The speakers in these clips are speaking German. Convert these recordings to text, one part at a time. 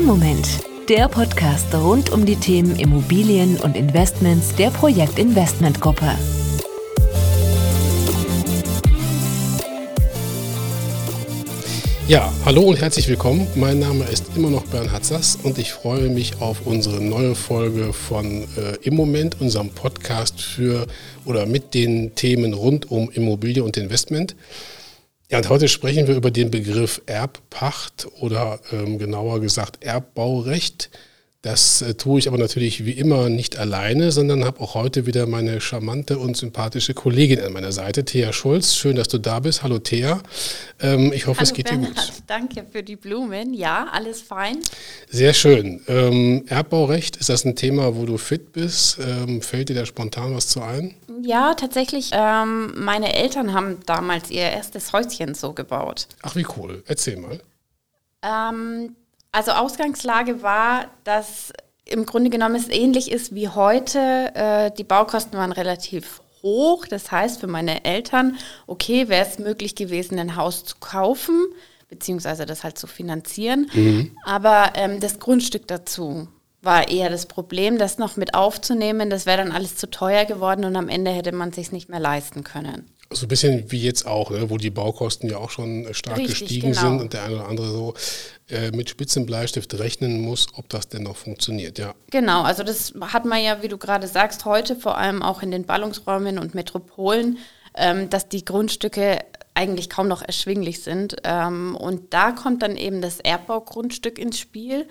Im Moment, der Podcast rund um die Themen Immobilien und Investments der Projekt Investment Gruppe. Ja, hallo und herzlich willkommen. Mein Name ist immer noch Bernhard Sass und ich freue mich auf unsere neue Folge von äh, Im Moment, unserem Podcast für oder mit den Themen rund um Immobilie und Investment. Ja, und heute sprechen wir über den Begriff Erbpacht oder ähm, genauer gesagt Erbbaurecht. Das äh, tue ich aber natürlich wie immer nicht alleine, sondern habe auch heute wieder meine charmante und sympathische Kollegin an meiner Seite, Thea Schulz. Schön, dass du da bist. Hallo Thea. Ähm, ich hoffe, Hallo es geht Bernhard. dir gut. Danke für die Blumen. Ja, alles fein. Sehr schön. Ähm, Erbbaurecht, ist das ein Thema, wo du fit bist? Ähm, fällt dir da spontan was zu ein? Ja, tatsächlich. Ähm, meine Eltern haben damals ihr erstes Häuschen so gebaut. Ach, wie cool. Erzähl mal. Ähm, also Ausgangslage war, dass im Grunde genommen es ähnlich ist wie heute. Äh, die Baukosten waren relativ hoch. Das heißt für meine Eltern, okay, wäre es möglich gewesen, ein Haus zu kaufen, beziehungsweise das halt zu finanzieren. Aber ähm, das Grundstück dazu war eher das Problem, das noch mit aufzunehmen. Das wäre dann alles zu teuer geworden und am Ende hätte man sich nicht mehr leisten können. So ein bisschen wie jetzt auch, ne, wo die Baukosten ja auch schon stark Richtig, gestiegen genau. sind und der eine oder andere so äh, mit Spitzenbleistift rechnen muss, ob das denn noch funktioniert. Ja, Genau, also das hat man ja, wie du gerade sagst, heute vor allem auch in den Ballungsräumen und Metropolen, ähm, dass die Grundstücke eigentlich kaum noch erschwinglich sind. Ähm, und da kommt dann eben das Erbbaugrundstück ins Spiel.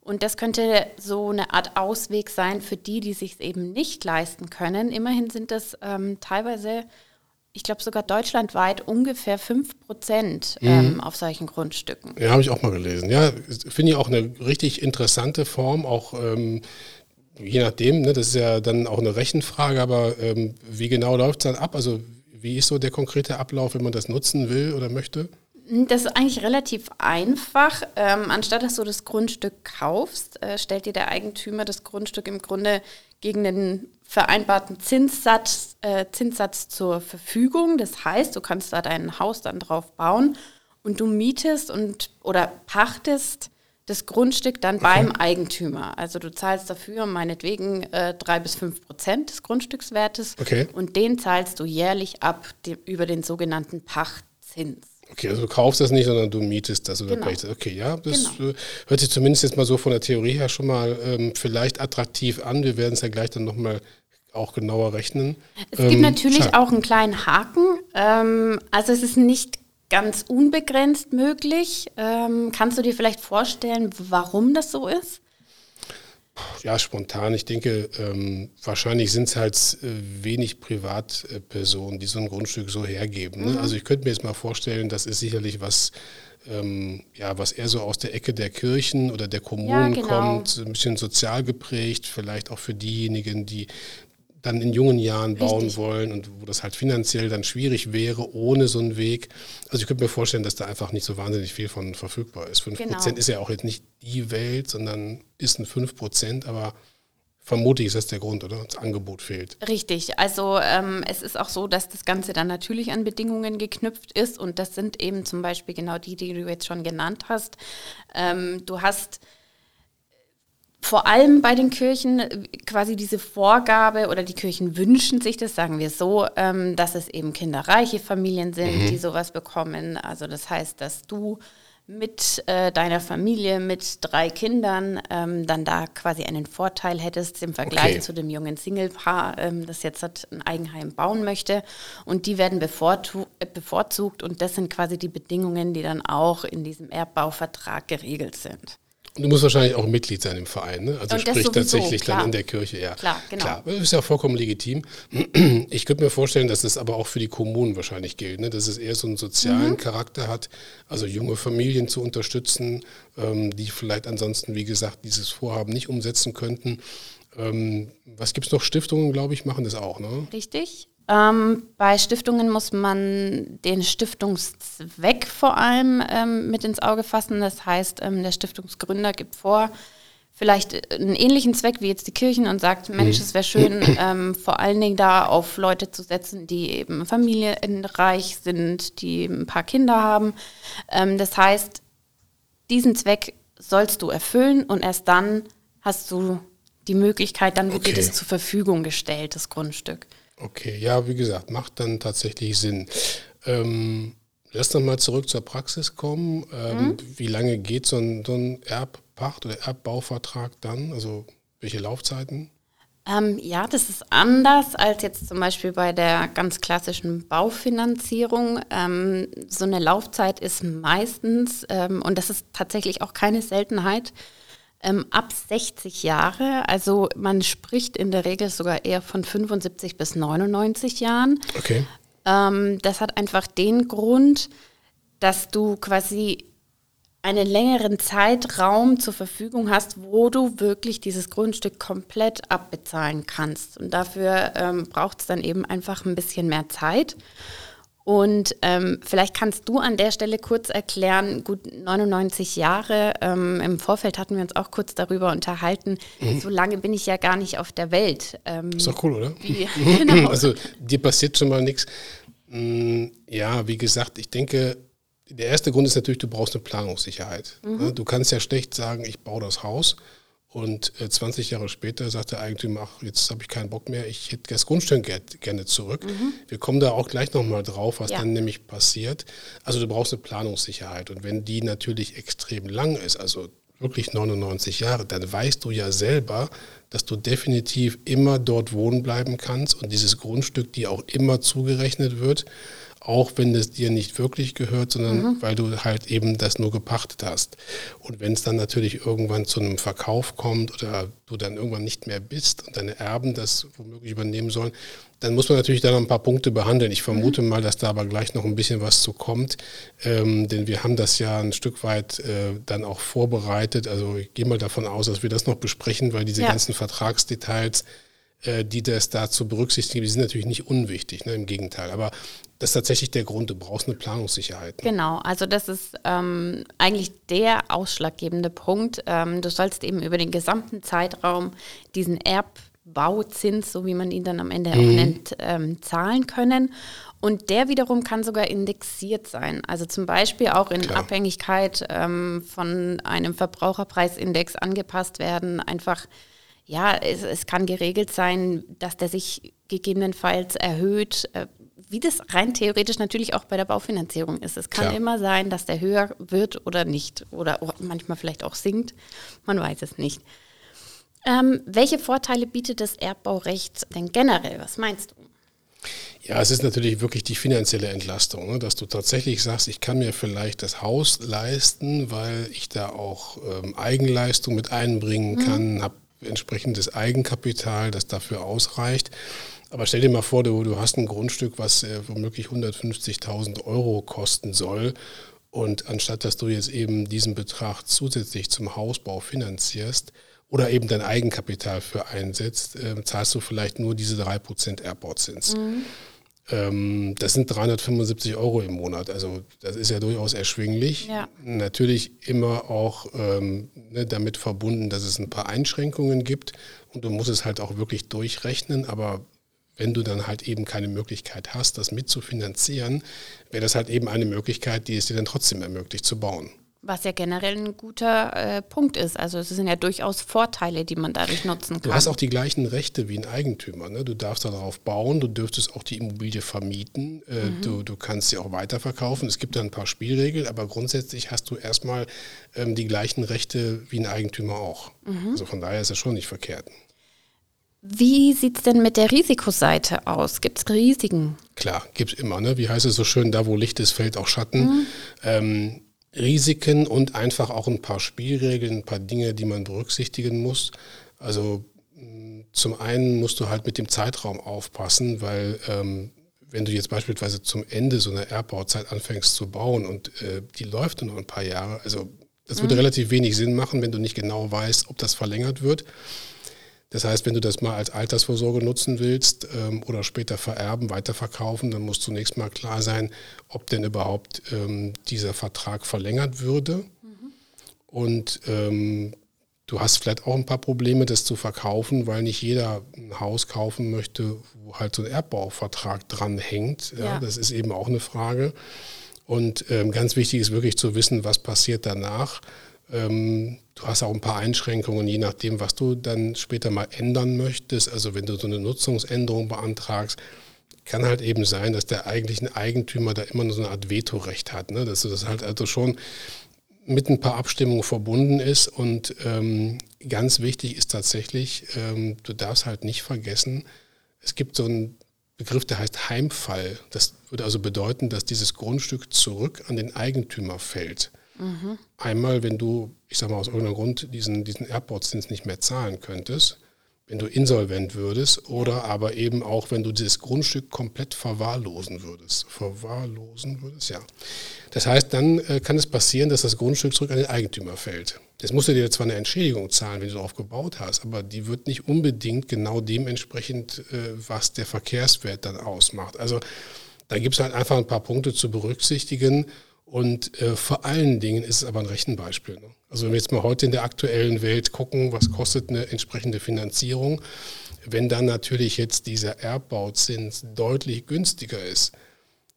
Und das könnte so eine Art Ausweg sein für die, die sich eben nicht leisten können. Immerhin sind das ähm, teilweise, ich glaube sogar deutschlandweit, ungefähr 5 Prozent ähm, auf solchen Grundstücken. ja habe ich auch mal gelesen. Ja, finde ich auch eine richtig interessante Form, auch ähm, je nachdem, ne, das ist ja dann auch eine Rechenfrage, aber ähm, wie genau läuft es dann ab? Also wie ist so der konkrete Ablauf, wenn man das nutzen will oder möchte? Das ist eigentlich relativ einfach. Ähm, anstatt dass du das Grundstück kaufst, äh, stellt dir der Eigentümer das Grundstück im Grunde gegen den vereinbarten Zinssatz, äh, Zinssatz zur Verfügung. Das heißt, du kannst da dein Haus dann drauf bauen und du mietest und oder pachtest das Grundstück dann beim Eigentümer. Also du zahlst dafür meinetwegen äh, drei bis fünf Prozent des Grundstückswertes Okay. und den zahlst du jährlich ab die, über den sogenannten Pachtzins. Okay, also du kaufst das nicht, sondern du mietest das oder Genau. das. Okay, ja, das äh, hört sich zumindest jetzt mal so von der Theorie her schon mal ähm, vielleicht attraktiv an. Wir werden es ja gleich dann nochmal auch genauer rechnen. Es gibt Ähm, natürlich schade. auch einen kleinen Haken. Ähm, also es ist nicht ganz unbegrenzt möglich. Ähm, kannst du dir vielleicht vorstellen, warum das so ist? Ja, spontan. Ich denke, ähm, wahrscheinlich sind es halt äh, wenig Privatpersonen, die so ein Grundstück so hergeben. Mhm. Ne? Also ich könnte mir jetzt mal vorstellen, das ist sicherlich was, ähm, ja, was eher so aus der Ecke der Kirchen oder der Kommunen genau. kommt, ein bisschen sozial geprägt, vielleicht auch für diejenigen, die dann in jungen Jahren bauen Richtig. wollen und wo das halt finanziell dann schwierig wäre ohne so einen Weg. Also ich könnte mir vorstellen, dass da einfach nicht so wahnsinnig viel von verfügbar ist. 5% Genau. ist ja auch jetzt nicht die Welt, sondern ist ein 5%, aber vermutlich ist das der Grund, oder? Das Angebot fehlt. Richtig, also ähm, es ist auch so, dass das Ganze dann natürlich an Bedingungen geknüpft ist und das sind eben zum Beispiel genau die, die du jetzt schon genannt hast. Ähm, du hast vor allem bei den Kirchen äh, quasi diese Vorgabe oder die Kirchen wünschen sich das, sagen wir so, ähm, dass es eben kinderreiche Familien sind, die sowas bekommen. Also das heißt, dass du mit äh, deiner Familie, mit drei Kindern, ähm, dann da quasi einen Vorteil hättest im Vergleich Okay. zu dem jungen Singlepaar, ähm, das jetzt hat ein Eigenheim bauen möchte. Und die werden äh, bevorzugt und das sind quasi die Bedingungen, die dann auch in diesem Erbbauvertrag geregelt sind. Und du musst wahrscheinlich auch Mitglied sein im Verein, ne? Also Und sprich sowieso, tatsächlich klar. dann in der Kirche, ja. Klar, genau. Klar, das ist ja vollkommen legitim. Ich könnte mir vorstellen, dass das aber auch für die Kommunen wahrscheinlich gilt, ne? dass es eher so einen sozialen Mhm. Charakter hat, also junge Familien zu unterstützen, ähm, die vielleicht ansonsten, wie gesagt, dieses Vorhaben nicht umsetzen könnten. Ähm, was gibt es noch? Stiftungen, glaube ich, machen das auch, ne? Richtig. Ähm, bei Stiftungen muss man den Stiftungszweck vor allem ähm, mit ins Auge fassen. Das heißt, ähm, der Stiftungsgründer gibt vor, vielleicht einen ähnlichen Zweck wie jetzt die Kirchen und sagt, Mensch, es wäre schön, ähm, vor allen Dingen da auf Leute zu setzen, die eben familienreich sind, die ein paar Kinder haben. Ähm, das heißt, diesen Zweck sollst du erfüllen und erst dann hast du die Möglichkeit, dann wird okay. dir das zur Verfügung gestellt, das Grundstück. Okay, ja, wie gesagt, macht dann tatsächlich Sinn. Ähm, lass noch mal zurück zur Praxis kommen. Ähm, mhm. Wie lange geht so ein, so ein Erbpacht- oder Erbbauvertrag dann? Also welche Laufzeiten? Ähm, ja, das ist anders als jetzt zum Beispiel bei der ganz klassischen Baufinanzierung. Ähm, so eine Laufzeit ist meistens, ähm, und das ist tatsächlich auch keine Seltenheit, ähm, ab 60 Jahre. Also man spricht in der Regel sogar eher von 75 bis 99 Jahren. Okay. Ähm, das hat einfach den Grund, dass du quasi einen längeren Zeitraum zur Verfügung hast, wo du wirklich dieses Grundstück komplett abbezahlen kannst. Und dafür ähm, braucht es dann eben einfach ein bisschen mehr Zeit. Und ähm, vielleicht kannst du an der Stelle kurz erklären, gut 99 Jahre, ähm, im Vorfeld hatten wir uns auch kurz darüber unterhalten, mhm. so lange bin ich ja gar nicht auf der Welt. Ähm, ist doch cool, oder? Wie, genau. Also dir passiert schon mal nichts. Mm, ja, wie gesagt, ich denke, der erste Grund ist natürlich, du brauchst eine Planungssicherheit. Mhm. Du kannst ja schlecht sagen, ich baue das Haus und 20 äh, Jahre später sagt der Eigentümer, ach, jetzt habe ich keinen Bock mehr, ich hätte das Grundstück gerne zurück. Mhm. Wir kommen da auch gleich nochmal drauf, was ja. dann nämlich passiert. Also du brauchst eine Planungssicherheit und wenn die natürlich extrem lang ist, also wirklich 99 Jahre, dann weißt du ja selber, dass du definitiv immer dort wohnen bleiben kannst und dieses Grundstück dir auch immer zugerechnet wird auch wenn es dir nicht wirklich gehört, sondern mhm. weil du halt eben das nur gepachtet hast. Und wenn es dann natürlich irgendwann zu einem Verkauf kommt oder du dann irgendwann nicht mehr bist und deine Erben das womöglich übernehmen sollen, dann muss man natürlich da noch ein paar Punkte behandeln. Ich vermute mhm. mal, dass da aber gleich noch ein bisschen was zu kommt, ähm, denn wir haben das ja ein Stück weit äh, dann auch vorbereitet. Also ich gehe mal davon aus, dass wir das noch besprechen, weil diese ja. ganzen Vertragsdetails äh, die das da zu berücksichtigen, die sind natürlich nicht unwichtig, ne, im Gegenteil. Aber das ist tatsächlich der Grund, du brauchst eine Planungssicherheit. Ne? Genau, also das ist ähm, eigentlich der ausschlaggebende Punkt. Ähm, du sollst eben über den gesamten Zeitraum diesen Erbbauzins, so wie man ihn dann am Ende mhm. auch nennt, ähm, zahlen können. Und der wiederum kann sogar indexiert sein. Also zum Beispiel auch in Klar. Abhängigkeit ähm, von einem Verbraucherpreisindex angepasst werden. Einfach ja, es, es, kann geregelt sein, dass der sich gegebenenfalls erhöht, äh, wie das rein theoretisch natürlich auch bei der Baufinanzierung ist. Es kann Klar. immer sein, dass der höher wird oder nicht oder manchmal vielleicht auch sinkt. Man weiß es nicht. Ähm, welche Vorteile bietet das Erbbaurecht denn generell? Was meinst du? Ja, es ist natürlich wirklich die finanzielle Entlastung, ne? dass du tatsächlich sagst, ich kann mir vielleicht das Haus leisten, weil ich da auch ähm, Eigenleistung mit einbringen mhm. kann, mhm. habe entsprechendes Eigenkapital, das dafür ausreicht. Aber stell dir mal vor, du, du hast ein Grundstück, was äh, womöglich 150.000 Euro kosten soll. Und anstatt dass du jetzt eben diesen Betrag zusätzlich zum Hausbau finanzierst oder eben dein Eigenkapital für einsetzt, äh, zahlst du vielleicht nur diese 3% Airport-Zins. Mhm. Ähm, das sind 375 Euro im Monat. Also das ist ja durchaus erschwinglich. Ja. Natürlich immer auch ähm, ne, damit verbunden, dass es ein paar Einschränkungen gibt und du musst es halt auch wirklich durchrechnen. Aber wenn du dann halt eben keine Möglichkeit hast, das mitzufinanzieren, wäre das halt eben eine Möglichkeit, die es dir dann trotzdem ermöglicht zu bauen. Was ja generell ein guter äh, Punkt ist. Also es sind ja durchaus Vorteile, die man dadurch nutzen kann. Du hast auch die gleichen Rechte wie ein Eigentümer. Ne? Du darfst darauf bauen, du dürftest auch die Immobilie vermieten, äh, mhm. du, du kannst sie auch weiterverkaufen. Es gibt da ein paar Spielregeln, aber grundsätzlich hast du erstmal ähm, die gleichen Rechte wie ein Eigentümer auch. Mhm. Also von daher ist das schon nicht verkehrt. Wie sieht es denn mit der Risikoseite aus? Gibt es Risiken? Klar, gibt es immer. Ne? Wie heißt es so schön, da wo Licht ist, fällt auch Schatten. Mhm. Ähm, Risiken und einfach auch ein paar Spielregeln, ein paar Dinge, die man berücksichtigen muss. Also mm, zum einen musst du halt mit dem Zeitraum aufpassen, weil ähm, wenn du jetzt beispielsweise zum Ende so einer Erbbauzeit anfängst zu bauen und äh, die läuft nur noch ein paar Jahre, also das würde mhm. relativ wenig Sinn machen, wenn du nicht genau weißt, ob das verlängert wird. Das heißt, wenn du das mal als Altersvorsorge nutzen willst ähm, oder später vererben, weiterverkaufen, dann muss zunächst mal klar sein, ob denn überhaupt ähm, dieser Vertrag verlängert würde. Mhm. Und ähm, du hast vielleicht auch ein paar Probleme, das zu verkaufen, weil nicht jeder ein Haus kaufen möchte, wo halt so ein Erbbauvertrag dran hängt. Ja, ja. Das ist eben auch eine Frage. Und ähm, ganz wichtig ist wirklich zu wissen, was passiert danach Ähm, du hast auch ein paar Einschränkungen, je nachdem, was du dann später mal ändern möchtest. Also wenn du so eine Nutzungsänderung beantragst, kann halt eben sein, dass der eigentliche Eigentümer da immer nur so eine Art Vetorecht hat. Ne? Dass das halt also schon mit ein paar Abstimmungen verbunden ist. Und ähm, ganz wichtig ist tatsächlich, ähm, du darfst halt nicht vergessen, es gibt so einen Begriff, der heißt Heimfall. Das würde also bedeuten, dass dieses Grundstück zurück an den Eigentümer fällt. Mhm. Einmal, wenn du, ich sage mal aus irgendeinem Grund, diesen, diesen Airportzins nicht mehr zahlen könntest, wenn du insolvent würdest oder aber eben auch, wenn du dieses Grundstück komplett verwahrlosen würdest. Verwahrlosen würdest, ja. Das heißt, dann äh, kann es passieren, dass das Grundstück zurück an den Eigentümer fällt. Jetzt musst du dir zwar eine Entschädigung zahlen, wenn du darauf gebaut hast, aber die wird nicht unbedingt genau dementsprechend, äh, was der Verkehrswert dann ausmacht. Also da gibt es halt einfach ein paar Punkte zu berücksichtigen und äh, vor allen Dingen ist es aber ein Rechenbeispiel. Ne? Also wenn wir jetzt mal heute in der aktuellen Welt gucken, was kostet eine entsprechende Finanzierung, wenn dann natürlich jetzt dieser Erbbauzins deutlich günstiger ist,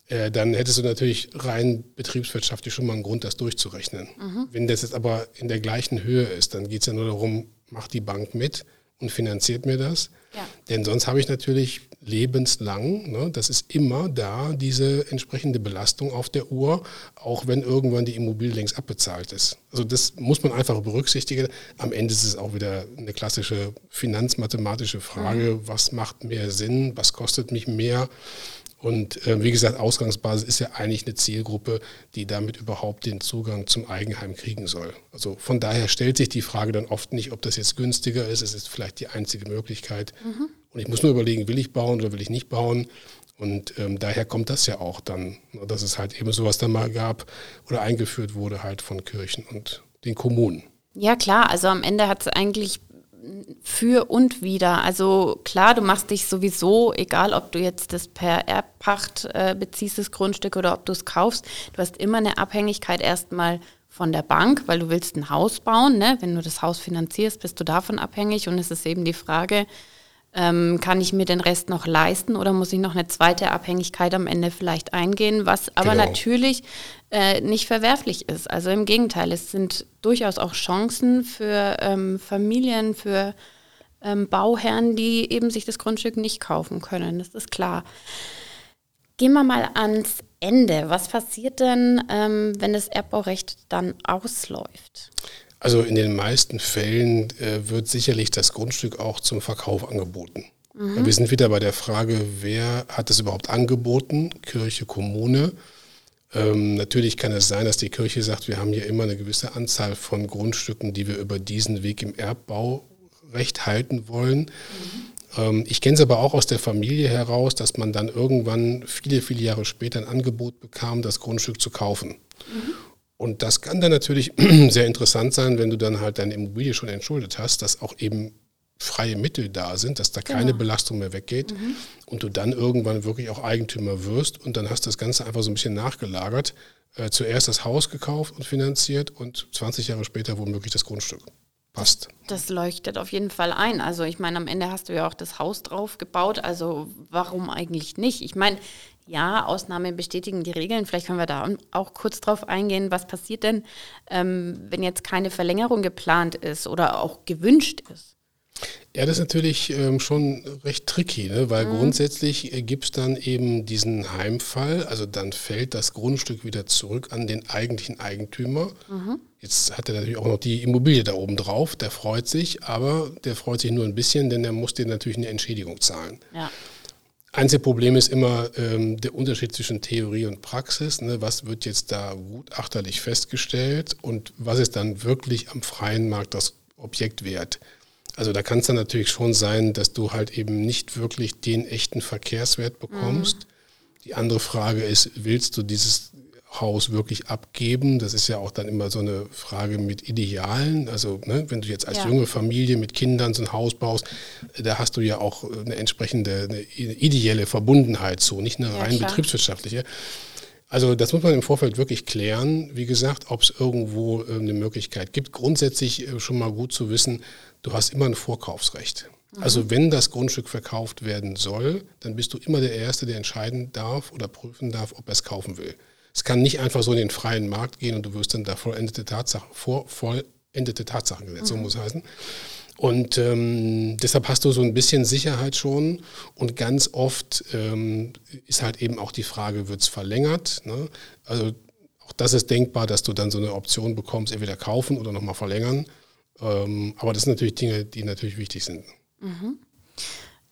äh, dann hättest du natürlich rein betriebswirtschaftlich schon mal einen Grund, das durchzurechnen. Mhm. Wenn das jetzt aber in der gleichen Höhe ist, dann geht es ja nur darum, macht die Bank mit und finanziert mir das. Ja. Denn sonst habe ich natürlich lebenslang. Ne? Das ist immer da, diese entsprechende Belastung auf der Uhr, auch wenn irgendwann die Immobilie längst abbezahlt ist. Also das muss man einfach berücksichtigen. Am Ende ist es auch wieder eine klassische finanzmathematische Frage, mhm. was macht mehr Sinn, was kostet mich mehr. Und äh, wie gesagt, Ausgangsbasis ist ja eigentlich eine Zielgruppe, die damit überhaupt den Zugang zum Eigenheim kriegen soll. Also von daher stellt sich die Frage dann oft nicht, ob das jetzt günstiger ist. Es ist vielleicht die einzige Möglichkeit. Mhm. Und ich muss nur überlegen, will ich bauen oder will ich nicht bauen. Und ähm, daher kommt das ja auch dann, dass es halt eben sowas dann mal gab oder eingeführt wurde halt von Kirchen und den Kommunen. Ja klar, also am Ende hat es eigentlich für und wieder. Also klar, du machst dich sowieso, egal ob du jetzt das per Erbpacht äh, beziehst, das Grundstück oder ob du es kaufst, du hast immer eine Abhängigkeit erstmal von der Bank, weil du willst ein Haus bauen. Ne? Wenn du das Haus finanzierst, bist du davon abhängig und es ist eben die Frage, ähm, kann ich mir den Rest noch leisten oder muss ich noch eine zweite Abhängigkeit am Ende vielleicht eingehen, was aber genau. natürlich äh, nicht verwerflich ist. Also im Gegenteil, es sind durchaus auch Chancen für ähm, Familien, für ähm, Bauherren, die eben sich das Grundstück nicht kaufen können. Das ist klar. Gehen wir mal ans Ende. Was passiert denn, ähm, wenn das Erbbaurecht dann ausläuft? Also in den meisten Fällen äh, wird sicherlich das Grundstück auch zum Verkauf angeboten. Mhm. Wir sind wieder bei der Frage, wer hat es überhaupt angeboten? Kirche, Kommune. Ähm, natürlich kann es sein, dass die Kirche sagt, wir haben hier immer eine gewisse Anzahl von Grundstücken, die wir über diesen Weg im Erbbaurecht halten wollen. Mhm. Ähm, ich kenne es aber auch aus der Familie heraus, dass man dann irgendwann viele, viele Jahre später ein Angebot bekam, das Grundstück zu kaufen. Mhm. Und das kann dann natürlich sehr interessant sein, wenn du dann halt deine Immobilie schon entschuldet hast, dass auch eben freie Mittel da sind, dass da keine genau. Belastung mehr weggeht mhm. und du dann irgendwann wirklich auch Eigentümer wirst und dann hast du das Ganze einfach so ein bisschen nachgelagert. Äh, zuerst das Haus gekauft und finanziert und 20 Jahre später womöglich das Grundstück. Passt. Das leuchtet auf jeden Fall ein. Also ich meine, am Ende hast du ja auch das Haus drauf gebaut. Also warum eigentlich nicht? Ich meine, ja, Ausnahmen bestätigen die Regeln. Vielleicht können wir da auch kurz drauf eingehen. Was passiert denn, ähm, wenn jetzt keine Verlängerung geplant ist oder auch gewünscht ist? Ja, das ist natürlich ähm, schon recht tricky, ne? weil mhm. grundsätzlich äh, gibt es dann eben diesen Heimfall, also dann fällt das Grundstück wieder zurück an den eigentlichen Eigentümer. Mhm. Jetzt hat er natürlich auch noch die Immobilie da oben drauf, der freut sich, aber der freut sich nur ein bisschen, denn er muss dir natürlich eine Entschädigung zahlen. Ja. Einzige Problem ist immer ähm, der Unterschied zwischen Theorie und Praxis. Ne? Was wird jetzt da gutachterlich festgestellt und was ist dann wirklich am freien Markt das Objekt wert? Also da kann es dann natürlich schon sein, dass du halt eben nicht wirklich den echten Verkehrswert bekommst. Mhm. Die andere Frage ist, willst du dieses Haus wirklich abgeben? Das ist ja auch dann immer so eine Frage mit Idealen. Also ne, wenn du jetzt als ja. junge Familie mit Kindern so ein Haus baust, da hast du ja auch eine entsprechende eine ideelle Verbundenheit zu, nicht eine ja, rein klar. betriebswirtschaftliche. Also das muss man im Vorfeld wirklich klären. Wie gesagt, ob es irgendwo äh, eine Möglichkeit gibt. Grundsätzlich äh, schon mal gut zu wissen, du hast immer ein Vorkaufsrecht. Mhm. Also wenn das Grundstück verkauft werden soll, dann bist du immer der Erste, der entscheiden darf oder prüfen darf, ob er es kaufen will. Es kann nicht einfach so in den freien Markt gehen und du wirst dann da vollendete Tatsachen, vor vollendete Tatsachen gesetzt, mhm. so muss heißen. Und ähm, deshalb hast du so ein bisschen Sicherheit schon. Und ganz oft ähm, ist halt eben auch die Frage, wird es verlängert? Ne? Also auch das ist denkbar, dass du dann so eine Option bekommst, entweder kaufen oder nochmal verlängern. Ähm, aber das sind natürlich Dinge, die natürlich wichtig sind. Mhm.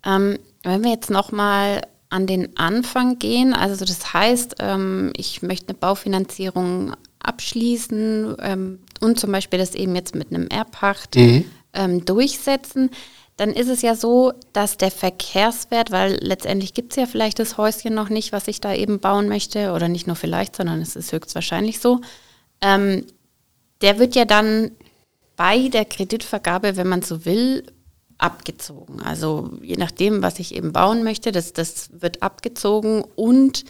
Ähm, wenn wir jetzt nochmal an den Anfang gehen, also das heißt, ähm, ich möchte eine Baufinanzierung abschließen ähm, und zum Beispiel das eben jetzt mit einem Erbpacht mhm. ähm, durchsetzen, dann ist es ja so, dass der Verkehrswert, weil letztendlich gibt es ja vielleicht das Häuschen noch nicht, was ich da eben bauen möchte, oder nicht nur vielleicht, sondern es ist höchstwahrscheinlich so, der wird ja dann bei der Kreditvergabe, wenn man so will, abgezogen. Also je nachdem, was ich eben bauen möchte, das, das wird abgezogen und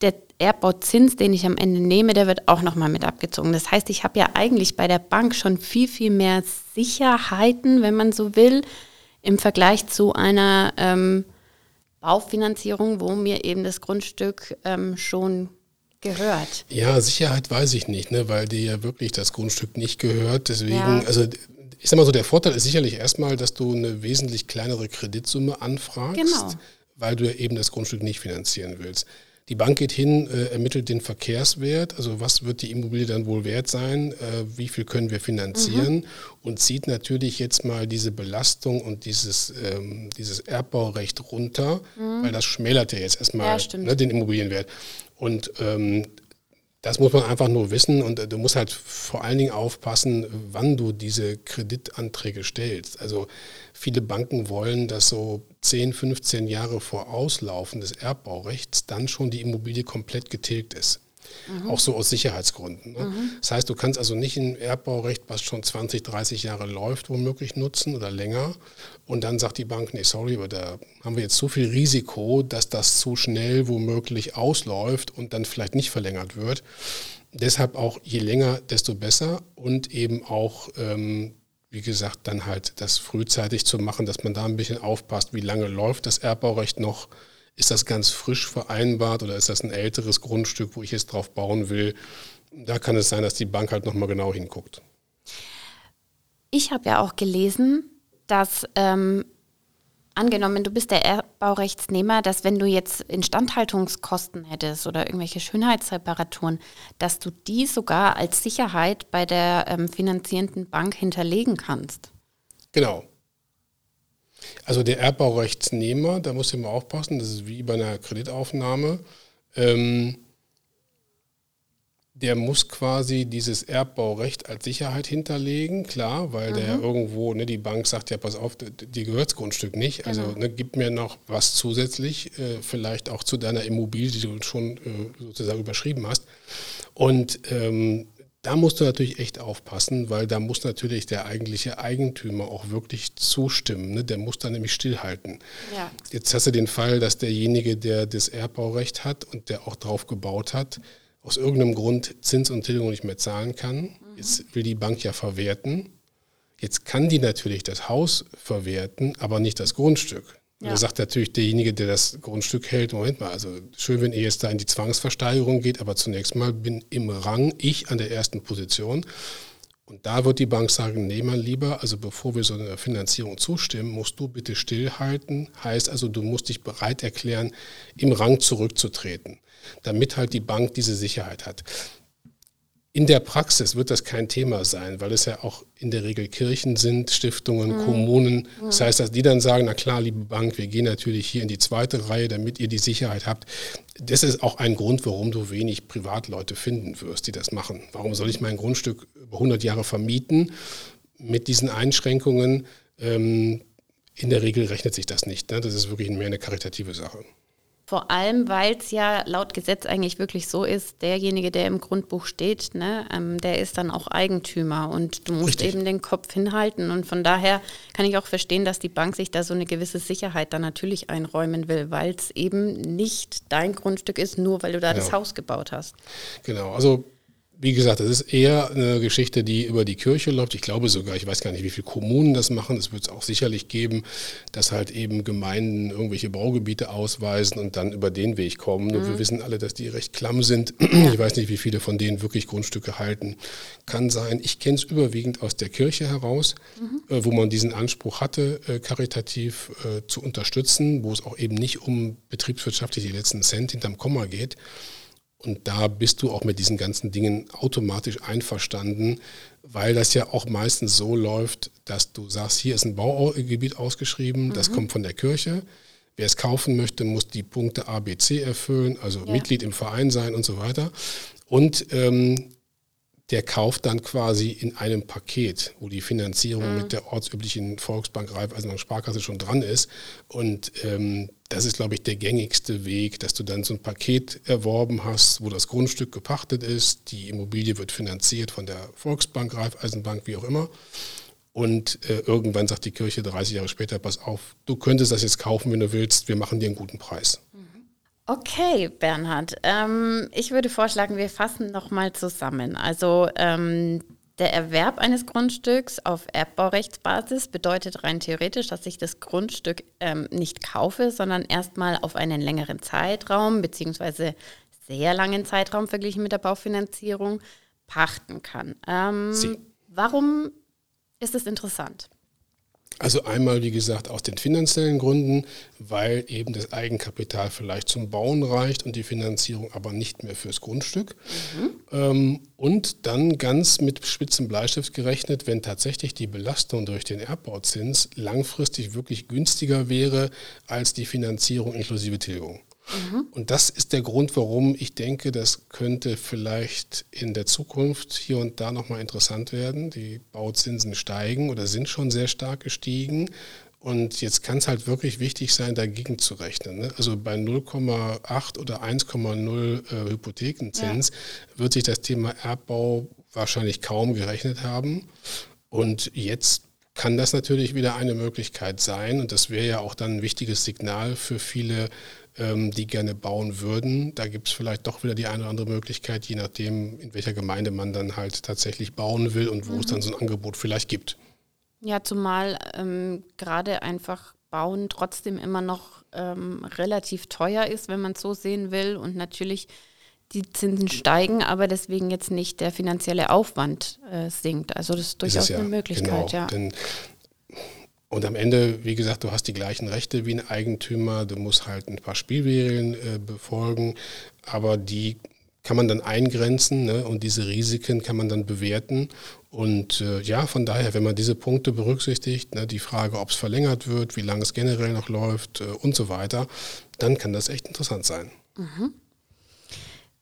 der Erbbauzins, den ich am Ende nehme, der wird auch nochmal mit abgezogen. Das heißt, ich habe ja eigentlich bei der Bank schon viel, viel mehr Sicherheiten, wenn man so will, im Vergleich zu einer ähm, Baufinanzierung, wo mir eben das Grundstück ähm, schon gehört. Ja, Sicherheit weiß ich nicht, ne, weil dir ja wirklich das Grundstück nicht gehört. Deswegen, ja. also ich sag mal so, der Vorteil ist sicherlich erstmal, dass du eine wesentlich kleinere Kreditsumme anfragst, genau. weil du eben das Grundstück nicht finanzieren willst. Die Bank geht hin, äh, ermittelt den Verkehrswert, also was wird die Immobilie dann wohl wert sein, äh, wie viel können wir finanzieren mhm. und zieht natürlich jetzt mal diese Belastung und dieses, ähm, dieses Erbbaurecht runter, mhm. weil das schmälert ja jetzt erstmal ja, ne, den Immobilienwert. Und ähm, das muss man einfach nur wissen und äh, du musst halt vor allen Dingen aufpassen, wann du diese Kreditanträge stellst. Also viele Banken wollen, dass so 10, 15 Jahre vor Auslaufen des Erbbaurechts dann schon die Immobilie komplett getilgt ist. Mhm. Auch so aus Sicherheitsgründen. Ne? Mhm. Das heißt, du kannst also nicht ein Erbbaurecht, was schon 20, 30 Jahre läuft, womöglich nutzen oder länger. Und dann sagt die Bank, nee, sorry, aber da haben wir jetzt so viel Risiko, dass das zu schnell womöglich ausläuft und dann vielleicht nicht verlängert wird. Deshalb auch je länger, desto besser und eben auch ähm, wie gesagt, dann halt das frühzeitig zu machen, dass man da ein bisschen aufpasst, wie lange läuft das Erbbaurecht noch, ist das ganz frisch vereinbart oder ist das ein älteres Grundstück, wo ich jetzt drauf bauen will? Da kann es sein, dass die Bank halt nochmal genau hinguckt. Ich habe ja auch gelesen, dass ähm, angenommen, du bist der Erbbaurechtsnehmer, dass wenn du jetzt Instandhaltungskosten hättest oder irgendwelche Schönheitsreparaturen, dass du die sogar als Sicherheit bei der ähm, finanzierenden Bank hinterlegen kannst. Genau. Also der Erbbaurechtsnehmer, da muss immer aufpassen, das ist wie bei einer Kreditaufnahme. Ähm, der muss quasi dieses Erbbaurecht als Sicherheit hinterlegen, klar, weil mhm. der irgendwo, ne, die Bank sagt ja, pass auf, dir gehört das Grundstück nicht, also genau. ne, gib mir noch was zusätzlich, äh, vielleicht auch zu deiner Immobilie, die du schon äh, sozusagen überschrieben hast. Und ähm, da musst du natürlich echt aufpassen, weil da muss natürlich der eigentliche Eigentümer auch wirklich zustimmen. Ne? Der muss da nämlich stillhalten. Ja. Jetzt hast du den Fall, dass derjenige, der das Erbbaurecht hat und der auch drauf gebaut hat, aus irgendeinem Grund Zins und Tilgung nicht mehr zahlen kann. Mhm. Jetzt will die Bank ja verwerten. Jetzt kann die natürlich das Haus verwerten, aber nicht das Grundstück. Ja. Da sagt natürlich derjenige, der das Grundstück hält, Moment mal, also schön, wenn ihr jetzt da in die Zwangsversteigerung geht, aber zunächst mal bin im Rang ich an der ersten Position. Und da wird die Bank sagen, nee, mein Lieber, also bevor wir so einer Finanzierung zustimmen, musst du bitte stillhalten. Heißt also, du musst dich bereit erklären, im Rang zurückzutreten damit halt die Bank diese Sicherheit hat. In der Praxis wird das kein Thema sein, weil es ja auch in der Regel Kirchen sind, Stiftungen, mhm. Kommunen. Das heißt, dass die dann sagen, na klar, liebe Bank, wir gehen natürlich hier in die zweite Reihe, damit ihr die Sicherheit habt. Das ist auch ein Grund, warum du wenig Privatleute finden wirst, die das machen. Warum soll ich mein Grundstück über 100 Jahre vermieten mit diesen Einschränkungen? Ähm, in der Regel rechnet sich das nicht. Ne? Das ist wirklich mehr eine karitative Sache. Vor allem, weil es ja laut Gesetz eigentlich wirklich so ist, derjenige, der im Grundbuch steht, ne, ähm, der ist dann auch Eigentümer und du musst Richtig. eben den Kopf hinhalten. Und von daher kann ich auch verstehen, dass die Bank sich da so eine gewisse Sicherheit dann natürlich einräumen will, weil es eben nicht dein Grundstück ist, nur weil du da genau. das Haus gebaut hast. Genau, also wie gesagt, das ist eher eine Geschichte, die über die Kirche läuft. Ich glaube sogar, ich weiß gar nicht, wie viele Kommunen das machen. Es wird es auch sicherlich geben, dass halt eben Gemeinden irgendwelche Baugebiete ausweisen und dann über den Weg kommen. Mhm. Und wir wissen alle, dass die recht klamm sind. Ich weiß nicht, wie viele von denen wirklich Grundstücke halten. Kann sein. Ich kenne es überwiegend aus der Kirche heraus, mhm. äh, wo man diesen Anspruch hatte, äh, karitativ äh, zu unterstützen, wo es auch eben nicht um betriebswirtschaftlich die letzten Cent hinterm Komma geht. Und da bist du auch mit diesen ganzen Dingen automatisch einverstanden, weil das ja auch meistens so läuft, dass du sagst, hier ist ein Baugebiet ausgeschrieben, mhm. das kommt von der Kirche. Wer es kaufen möchte, muss die Punkte A, B, C erfüllen, also ja. Mitglied im Verein sein und so weiter. Und ähm, der kauft dann quasi in einem Paket, wo die Finanzierung mhm. mit der ortsüblichen Volksbank, Raiffeisenbank, Sparkasse schon dran ist. Und ähm, das ist, glaube ich, der gängigste Weg, dass du dann so ein Paket erworben hast, wo das Grundstück gepachtet ist, die Immobilie wird finanziert von der Volksbank, Raiffeisenbank, wie auch immer. Und äh, irgendwann sagt die Kirche 30 Jahre später, pass auf, du könntest das jetzt kaufen, wenn du willst, wir machen dir einen guten Preis. Okay, Bernhard. Ähm, ich würde vorschlagen, wir fassen nochmal zusammen. Also ähm, der Erwerb eines Grundstücks auf Erbbaurechtsbasis bedeutet rein theoretisch, dass ich das Grundstück ähm, nicht kaufe, sondern erstmal auf einen längeren Zeitraum beziehungsweise sehr langen Zeitraum verglichen mit der Baufinanzierung pachten kann. Ähm, warum ist es interessant? Also einmal, wie gesagt, aus den finanziellen Gründen, weil eben das Eigenkapital vielleicht zum Bauen reicht und die Finanzierung aber nicht mehr fürs Grundstück. Mhm. Ähm, und dann ganz mit spitzem Bleistift gerechnet, wenn tatsächlich die Belastung durch den Erbbauzins langfristig wirklich günstiger wäre als die Finanzierung inklusive Tilgung. Mhm. Und das ist der Grund, warum ich denke, das könnte vielleicht in der Zukunft hier und da nochmal interessant werden. Die Bauzinsen steigen oder sind schon sehr stark gestiegen. Und jetzt kann es halt wirklich wichtig sein, dagegen zu rechnen. Ne? Also bei 0,8 oder 1,0 äh, Hypothekenzins ja. wird sich das Thema Erbbau wahrscheinlich kaum gerechnet haben. Und jetzt kann das natürlich wieder eine Möglichkeit sein. Und das wäre ja auch dann ein wichtiges Signal für viele die gerne bauen würden. Da gibt es vielleicht doch wieder die eine oder andere Möglichkeit, je nachdem, in welcher Gemeinde man dann halt tatsächlich bauen will und wo mhm. es dann so ein Angebot vielleicht gibt. Ja, zumal ähm, gerade einfach Bauen trotzdem immer noch ähm, relativ teuer ist, wenn man es so sehen will. Und natürlich die Zinsen steigen, aber deswegen jetzt nicht der finanzielle Aufwand äh, sinkt. Also das ist durchaus ist ja, eine Möglichkeit, genau, ja. Denn und am Ende, wie gesagt, du hast die gleichen Rechte wie ein Eigentümer, du musst halt ein paar Spielregeln äh, befolgen, aber die kann man dann eingrenzen ne? und diese Risiken kann man dann bewerten. Und äh, ja, von daher, wenn man diese Punkte berücksichtigt, ne, die Frage, ob es verlängert wird, wie lange es generell noch läuft äh, und so weiter, dann kann das echt interessant sein. Mhm.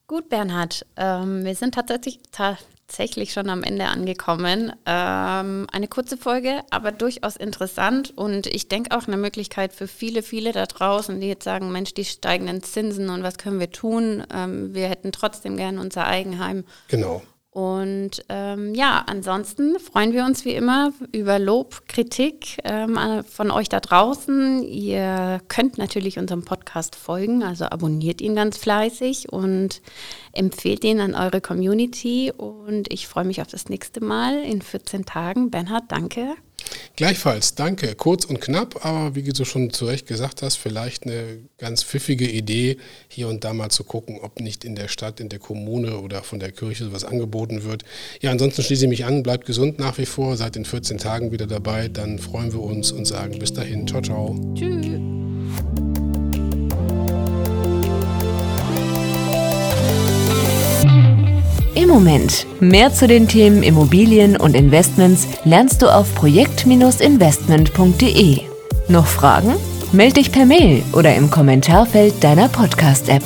Gut, Bernhard, ähm, wir sind tatsächlich, ta tatsächlich schon am Ende angekommen. Ähm, eine kurze Folge, aber durchaus interessant und ich denke auch eine Möglichkeit für viele, viele da draußen, die jetzt sagen, Mensch, die steigenden Zinsen und was können wir tun? Ähm, wir hätten trotzdem gern unser Eigenheim. Genau. Und ähm, ja, ansonsten freuen wir uns wie immer über Lob, Kritik ähm, von euch da draußen. Ihr könnt natürlich unserem Podcast folgen, also abonniert ihn ganz fleißig und empfehlt ihn an eure Community. Und ich freue mich auf das nächste Mal in 14 Tagen. Bernhard, danke. Gleichfalls, danke. Kurz und knapp, aber wie du schon zu Recht gesagt hast, vielleicht eine ganz pfiffige Idee, hier und da mal zu gucken, ob nicht in der Stadt, in der Kommune oder von der Kirche sowas angeboten wird. Ja, ansonsten schließe ich mich an, bleibt gesund nach wie vor, seid in 14 Tagen wieder dabei, dann freuen wir uns und sagen bis dahin. Ciao, ciao. Tschüss. Moment. Mehr zu den Themen Immobilien und Investments lernst du auf projekt-investment.de. Noch Fragen? Meld dich per Mail oder im Kommentarfeld deiner Podcast-App.